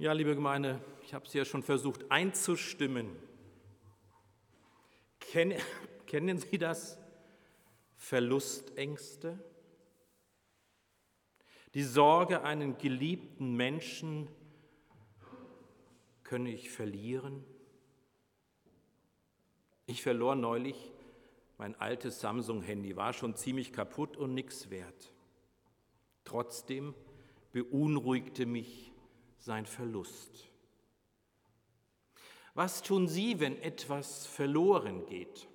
Ja, liebe Gemeinde, ich habe es ja schon versucht einzustimmen. Kennen, kennen Sie das? Verlustängste? Die Sorge, einen geliebten Menschen könne ich verlieren? Ich verlor neulich mein altes Samsung-Handy, war schon ziemlich kaputt und nichts wert. Trotzdem beunruhigte mich sein Verlust. Was tun Sie, wenn etwas verloren geht?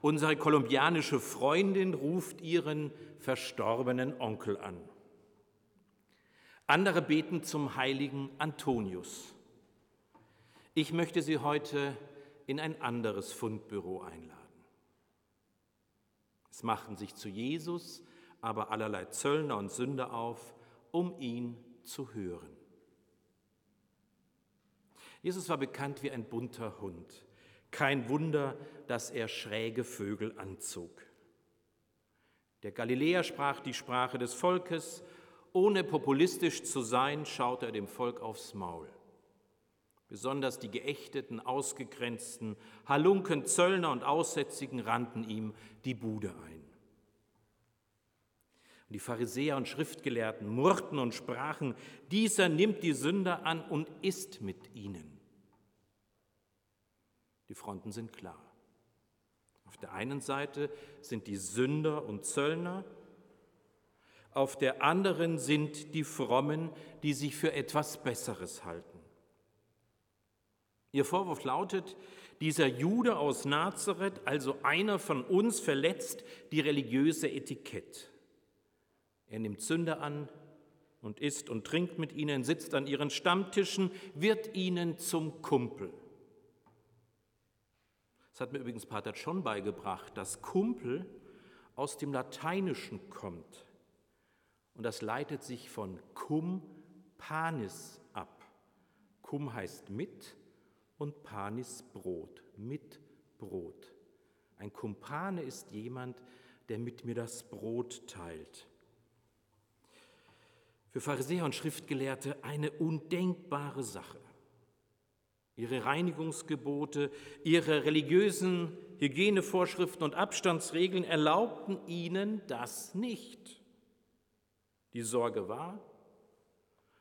Unsere kolumbianische Freundin ruft ihren verstorbenen Onkel an. Andere beten zum heiligen Antonius. Ich möchte Sie heute in ein anderes Fundbüro einladen. Es machten sich zu Jesus aber allerlei Zöllner und Sünder auf, um ihn zu hören. Jesus war bekannt wie ein bunter Hund. Kein Wunder, dass er schräge Vögel anzog. Der Galiläer sprach die Sprache des Volkes, ohne populistisch zu sein, schaute er dem Volk aufs Maul. Besonders die geächteten, ausgegrenzten, Halunken, Zöllner und Aussätzigen rannten ihm die Bude ein. Und die Pharisäer und Schriftgelehrten murrten und sprachen, dieser nimmt die Sünder an und isst mit ihnen. Die Fronten sind klar. Auf der einen Seite sind die Sünder und Zöllner, auf der anderen sind die Frommen, die sich für etwas Besseres halten. Ihr Vorwurf lautet, dieser Jude aus Nazareth, also einer von uns, verletzt die religiöse Etikette. Er nimmt Sünder an und isst und trinkt mit ihnen, sitzt an ihren Stammtischen, wird ihnen zum Kumpel. Das hat mir übrigens Pater schon beigebracht, dass Kumpel aus dem Lateinischen kommt. Und das leitet sich von cum panis ab. Cum heißt mit und panis Brot, mit Brot. Ein Kumpane ist jemand, der mit mir das Brot teilt für Pharisäer und Schriftgelehrte eine undenkbare Sache. Ihre Reinigungsgebote, ihre religiösen Hygienevorschriften und Abstandsregeln erlaubten ihnen das nicht. Die Sorge war,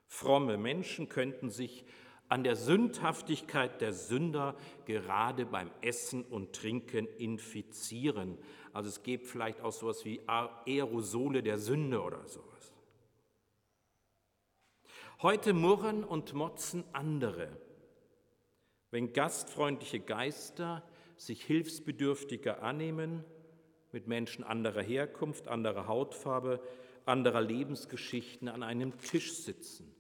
fromme Menschen könnten sich an der Sündhaftigkeit der Sünder gerade beim Essen und Trinken infizieren. Also es gibt vielleicht auch sowas wie Aerosole der Sünde oder sowas. Heute murren und motzen andere, wenn gastfreundliche Geister sich Hilfsbedürftiger annehmen, mit Menschen anderer Herkunft, anderer Hautfarbe, anderer Lebensgeschichten an einem Tisch sitzen.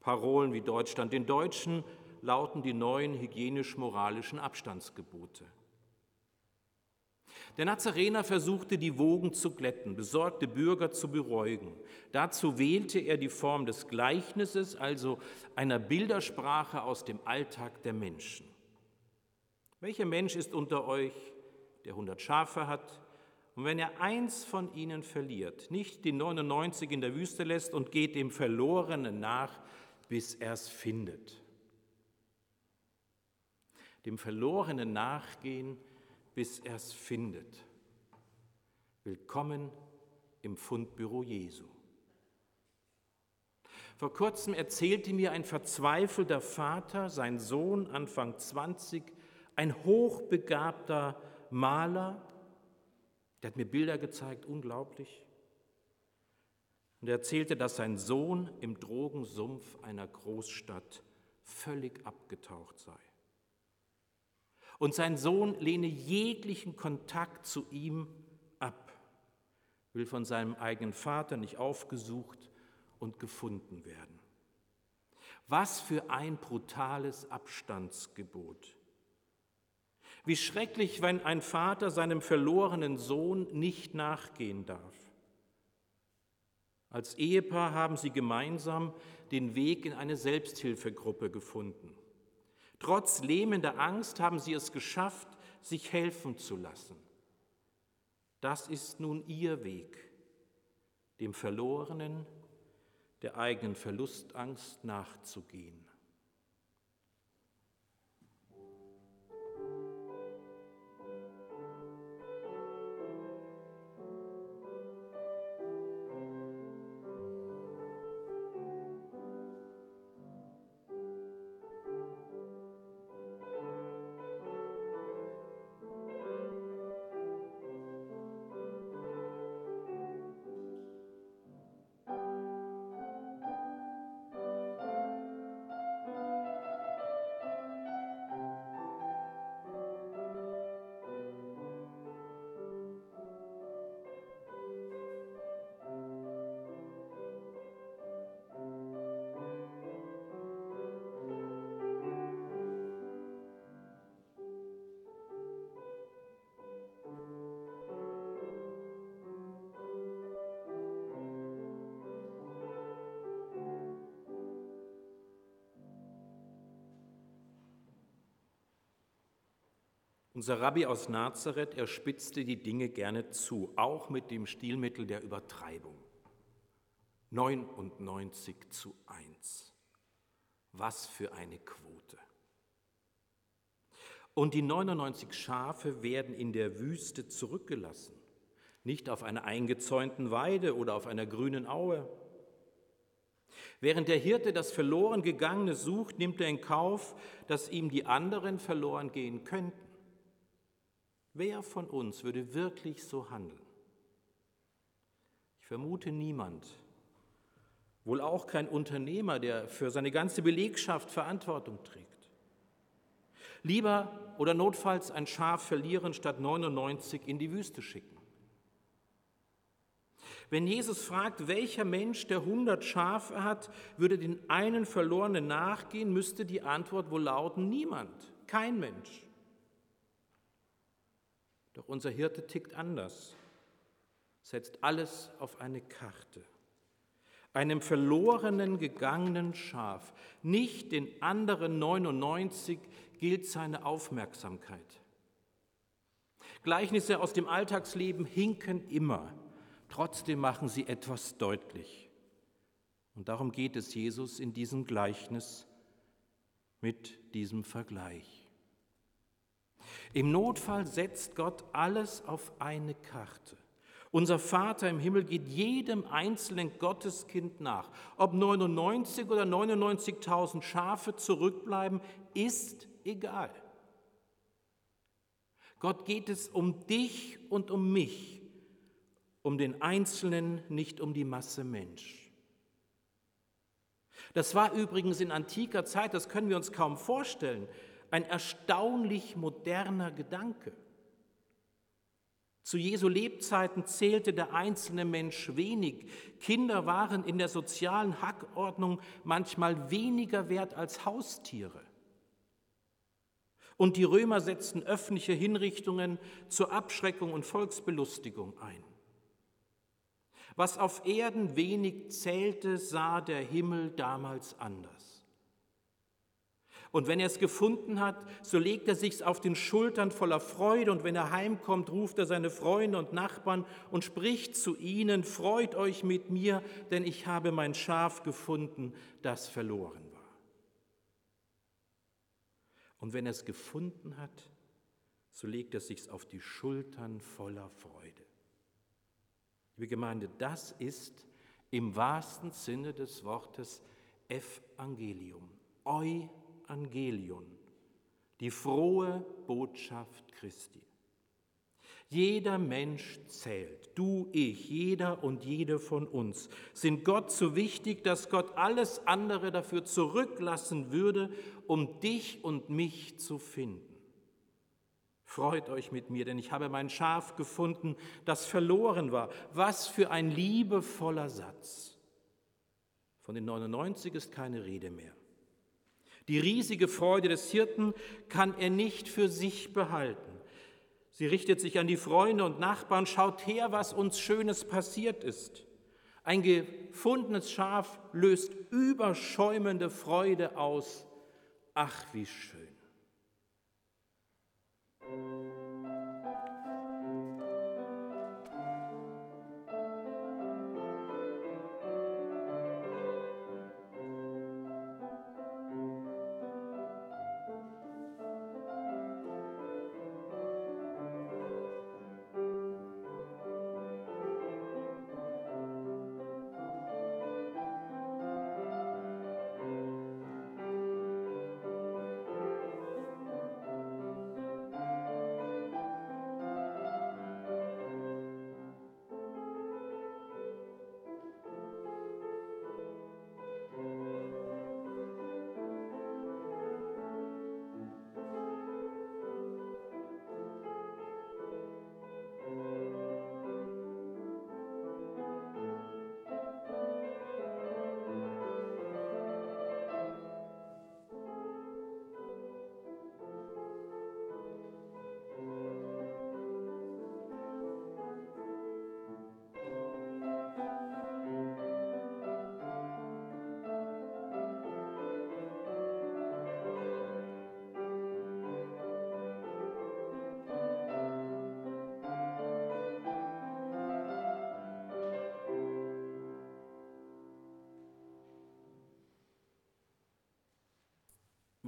Parolen wie Deutschland den Deutschen lauten die neuen hygienisch-moralischen Abstandsgebote. Der Nazarener versuchte die Wogen zu glätten, besorgte Bürger zu beruhigen. Dazu wählte er die Form des Gleichnisses, also einer Bildersprache aus dem Alltag der Menschen. Welcher Mensch ist unter euch, der hundert Schafe hat, und wenn er eins von ihnen verliert, nicht die 99 in der Wüste lässt und geht dem Verlorenen nach, bis er es findet? Dem Verlorenen nachgehen bis er es findet. Willkommen im Fundbüro Jesu. Vor kurzem erzählte mir ein verzweifelter Vater, sein Sohn, Anfang 20, ein hochbegabter Maler, der hat mir Bilder gezeigt, unglaublich. Und er erzählte, dass sein Sohn im Drogensumpf einer Großstadt völlig abgetaucht sei. Und sein Sohn lehne jeglichen Kontakt zu ihm ab, will von seinem eigenen Vater nicht aufgesucht und gefunden werden. Was für ein brutales Abstandsgebot. Wie schrecklich, wenn ein Vater seinem verlorenen Sohn nicht nachgehen darf. Als Ehepaar haben sie gemeinsam den Weg in eine Selbsthilfegruppe gefunden. Trotz lähmender Angst haben sie es geschafft, sich helfen zu lassen. Das ist nun ihr Weg, dem Verlorenen, der eigenen Verlustangst nachzugehen. Unser Rabbi aus Nazareth, er spitzte die Dinge gerne zu, auch mit dem Stilmittel der Übertreibung. 99 zu 1. Was für eine Quote. Und die 99 Schafe werden in der Wüste zurückgelassen, nicht auf einer eingezäunten Weide oder auf einer grünen Aue. Während der Hirte das verloren gegangene sucht, nimmt er in Kauf, dass ihm die anderen verloren gehen könnten. Wer von uns würde wirklich so handeln? Ich vermute niemand, wohl auch kein Unternehmer, der für seine ganze Belegschaft Verantwortung trägt. Lieber oder notfalls ein Schaf verlieren, statt 99 in die Wüste schicken. Wenn Jesus fragt, welcher Mensch, der 100 Schafe hat, würde den einen Verlorenen nachgehen, müsste die Antwort wohl lauten, niemand, kein Mensch. Doch unser Hirte tickt anders, setzt alles auf eine Karte. Einem verlorenen, gegangenen Schaf, nicht den anderen 99, gilt seine Aufmerksamkeit. Gleichnisse aus dem Alltagsleben hinken immer, trotzdem machen sie etwas deutlich. Und darum geht es Jesus in diesem Gleichnis mit diesem Vergleich. Im Notfall setzt Gott alles auf eine Karte. Unser Vater im Himmel geht jedem einzelnen Gotteskind nach. Ob 99 oder 99.000 Schafe zurückbleiben, ist egal. Gott geht es um dich und um mich, um den Einzelnen, nicht um die Masse Mensch. Das war übrigens in antiker Zeit, das können wir uns kaum vorstellen ein erstaunlich moderner Gedanke. Zu Jesu Lebzeiten zählte der einzelne Mensch wenig. Kinder waren in der sozialen Hackordnung manchmal weniger wert als Haustiere. Und die Römer setzten öffentliche Hinrichtungen zur Abschreckung und Volksbelustigung ein. Was auf Erden wenig zählte, sah der Himmel damals anders. Und wenn er es gefunden hat, so legt er sich's auf den Schultern voller Freude. Und wenn er heimkommt, ruft er seine Freunde und Nachbarn und spricht zu ihnen, freut euch mit mir, denn ich habe mein Schaf gefunden, das verloren war. Und wenn er es gefunden hat, so legt er sich's auf die Schultern voller Freude. Liebe Gemeinde, das ist im wahrsten Sinne des Wortes Evangelium, Eu Evangelion, die frohe Botschaft Christi. Jeder Mensch zählt, du, ich, jeder und jede von uns sind Gott so wichtig, dass Gott alles andere dafür zurücklassen würde, um dich und mich zu finden. Freut euch mit mir, denn ich habe mein Schaf gefunden, das verloren war. Was für ein liebevoller Satz. Von den 99 ist keine Rede mehr. Die riesige Freude des Hirten kann er nicht für sich behalten. Sie richtet sich an die Freunde und Nachbarn, schaut her, was uns Schönes passiert ist. Ein gefundenes Schaf löst überschäumende Freude aus. Ach, wie schön.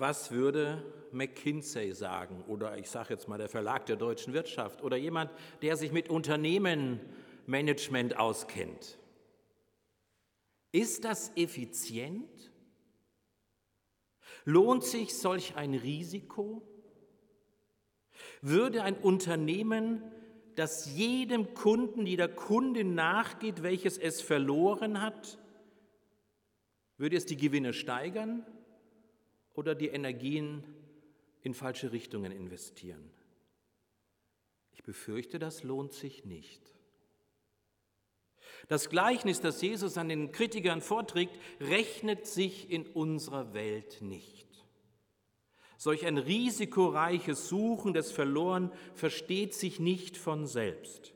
Was würde McKinsey sagen oder ich sage jetzt mal der Verlag der deutschen Wirtschaft oder jemand, der sich mit Unternehmenmanagement auskennt? Ist das effizient? Lohnt sich solch ein Risiko? Würde ein Unternehmen, das jedem Kunden, jeder Kundin nachgeht, welches es verloren hat, würde es die Gewinne steigern oder die Energien in falsche Richtungen investieren? Ich befürchte, das lohnt sich nicht. Das Gleichnis, das Jesus an den Kritikern vorträgt, rechnet sich in unserer Welt nicht. Solch ein risikoreiches Suchen des Verloren versteht sich nicht von selbst.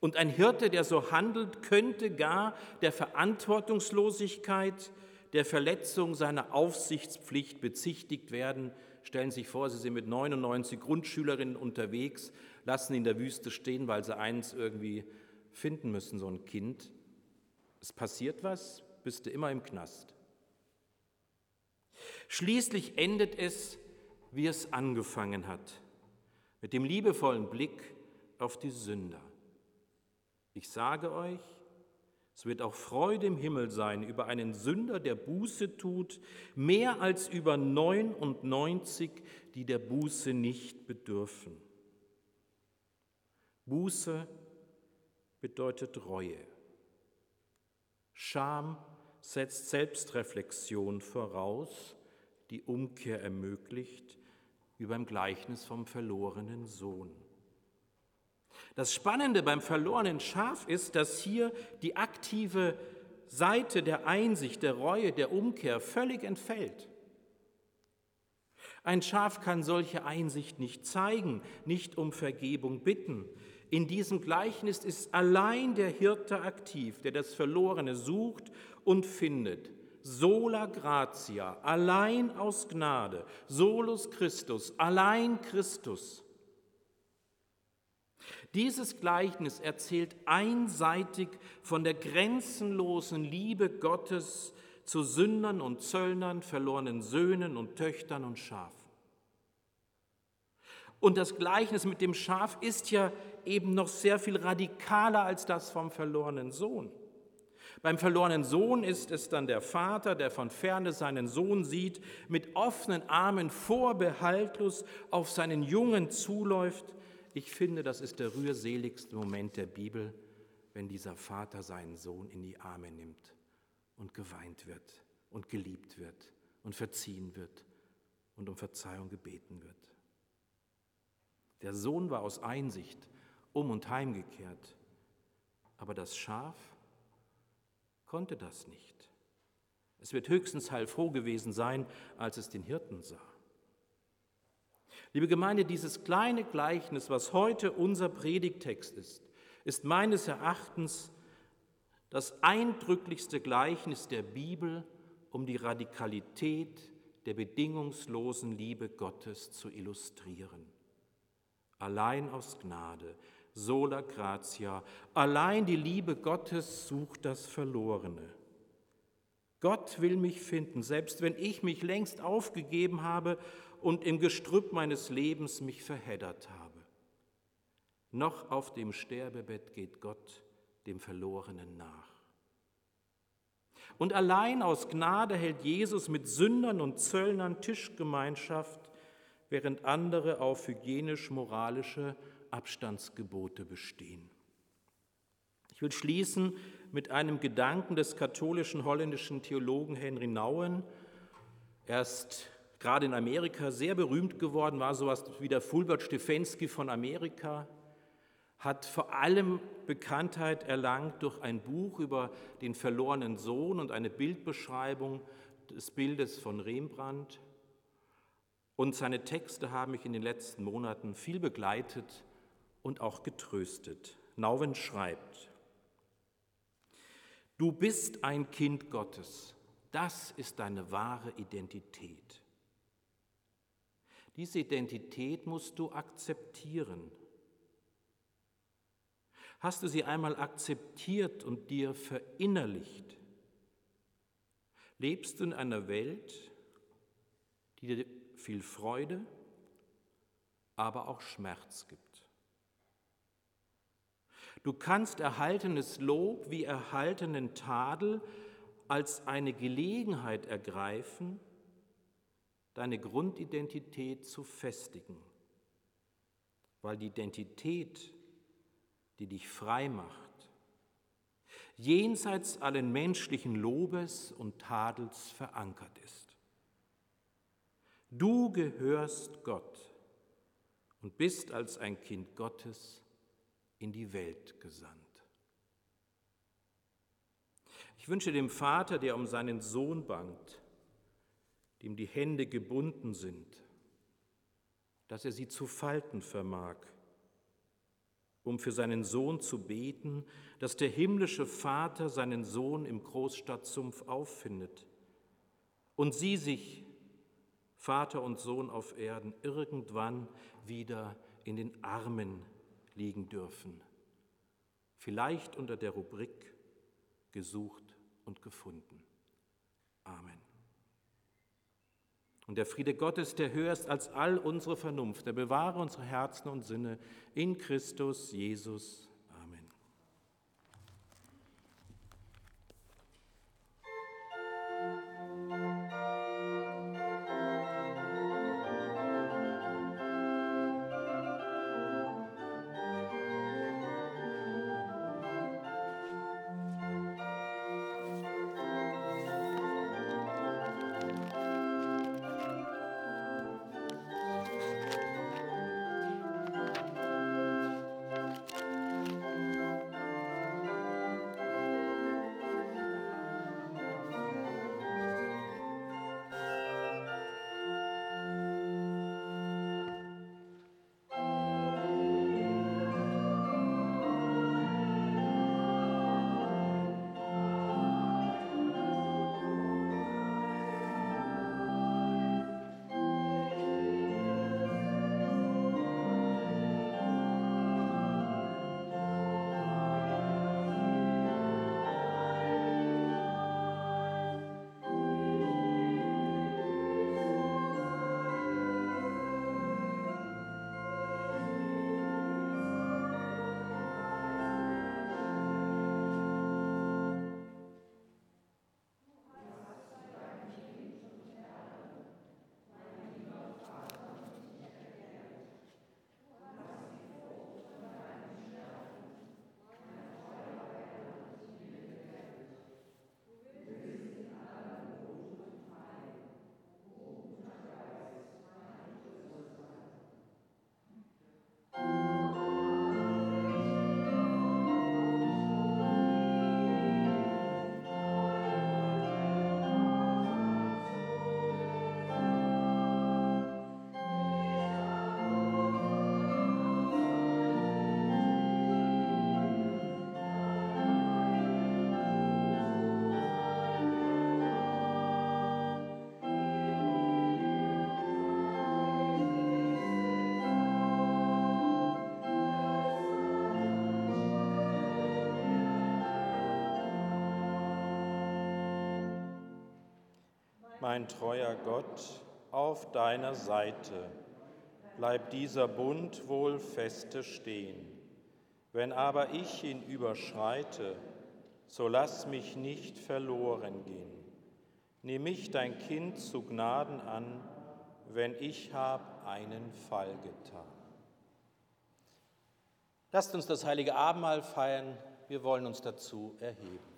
Und ein Hirte, der so handelt, könnte gar der Verantwortungslosigkeit, der Verletzung seiner Aufsichtspflicht bezichtigt werden. Stellen Sie sich vor, Sie sind mit 99 Grundschülerinnen unterwegs, lassen in der Wüste stehen, weil sie eins irgendwie finden müssen, so ein Kind. Es passiert was, bist du immer im Knast. Schließlich endet es, wie es angefangen hat, mit dem liebevollen Blick auf die Sünder. Ich sage euch, es wird auch Freude im Himmel sein über einen Sünder, der Buße tut, mehr als über 99, die der Buße nicht bedürfen. Buße bedeutet Reue. Scham setzt Selbstreflexion voraus, die Umkehr ermöglicht, wie beim Gleichnis vom verlorenen Sohn. Das Spannende beim verlorenen Schaf ist, dass hier die aktive Seite der Einsicht, der Reue, der Umkehr völlig entfällt. Ein Schaf kann solche Einsicht nicht zeigen, nicht um Vergebung bitten. In diesem Gleichnis ist allein der Hirte aktiv, der das Verlorene sucht und findet. Sola gratia, allein aus Gnade, solus Christus, allein Christus. Dieses Gleichnis erzählt einseitig von der grenzenlosen Liebe Gottes zu Sündern und Zöllnern, verlorenen Söhnen und Töchtern und Schafen. Und das Gleichnis mit dem Schaf ist ja eben noch sehr viel radikaler als das vom verlorenen Sohn. Beim verlorenen Sohn ist es dann der Vater, der von ferne seinen Sohn sieht, mit offenen Armen vorbehaltlos auf seinen Jungen zuläuft ich finde, das ist der rührseligste Moment der Bibel, wenn dieser Vater seinen Sohn in die Arme nimmt und geweint wird und geliebt wird und verziehen wird und um Verzeihung gebeten wird. Der Sohn war aus Einsicht um und heimgekehrt, aber das Schaf konnte das nicht. Es wird höchstens heilfroh gewesen sein, als es den Hirten sah. Liebe Gemeinde, dieses kleine Gleichnis, was heute unser Predigtext ist, ist meines Erachtens das eindrücklichste Gleichnis der Bibel, um die Radikalität der bedingungslosen Liebe Gottes zu illustrieren. Allein aus Gnade, sola gratia, allein die Liebe Gottes sucht das Verlorene. Gott will mich finden, selbst wenn ich mich längst aufgegeben habe und im Gestrüpp meines Lebens mich verheddert habe. Noch auf dem Sterbebett geht Gott dem Verlorenen nach. Und allein aus Gnade hält Jesus mit Sündern und Zöllnern Tischgemeinschaft, während andere auf hygienisch-moralische Abstandsgebote bestehen. Ich will schließen mit einem Gedanken des katholischen holländischen Theologen Henry Nouwen. Er ist gerade in Amerika sehr berühmt geworden, war sowas wie der Fulbert Stefensky von Amerika, hat vor allem Bekanntheit erlangt durch ein Buch über den verlorenen Sohn und eine Bildbeschreibung des Bildes von Rembrandt. Und seine Texte haben mich in den letzten Monaten viel begleitet und auch getröstet. Nauwen schreibt, Du bist ein Kind Gottes, das ist deine wahre Identität. Diese Identität musst du akzeptieren. Hast du sie einmal akzeptiert und dir verinnerlicht, lebst du in einer Welt, die dir viel Freude, aber auch Schmerz gibt. Du kannst erhaltenes Lob wie erhaltenen Tadel als eine Gelegenheit ergreifen, deine Grundidentität zu festigen, weil die Identität, die dich frei macht, jenseits allen menschlichen Lobes und Tadels verankert ist. Du gehörst Gott und bist als ein Kind Gottes in die Welt gesandt. Ich wünsche dem Vater, der um seinen Sohn bangt, dem die Hände gebunden sind, dass er sie zu falten vermag, um für seinen Sohn zu beten, dass der himmlische Vater seinen Sohn im Großstadtsumpf auffindet und sie sich, Vater und Sohn auf Erden, irgendwann wieder in den Armen liegen dürfen. Vielleicht unter der Rubrik gesucht und gefunden. Amen. Und der Friede Gottes, der höher ist als all unsere Vernunft, der bewahre unsere Herzen und Sinne in Christus Jesus mein treuer Gott, auf deiner Seite. Bleib dieser Bund wohl feste stehen. Wenn aber ich ihn überschreite, so lass mich nicht verloren gehen. Nimm mich, dein Kind, zu Gnaden an, wenn ich hab einen Fall getan. Lasst uns das heilige Abendmahl feiern. Wir wollen uns dazu erheben.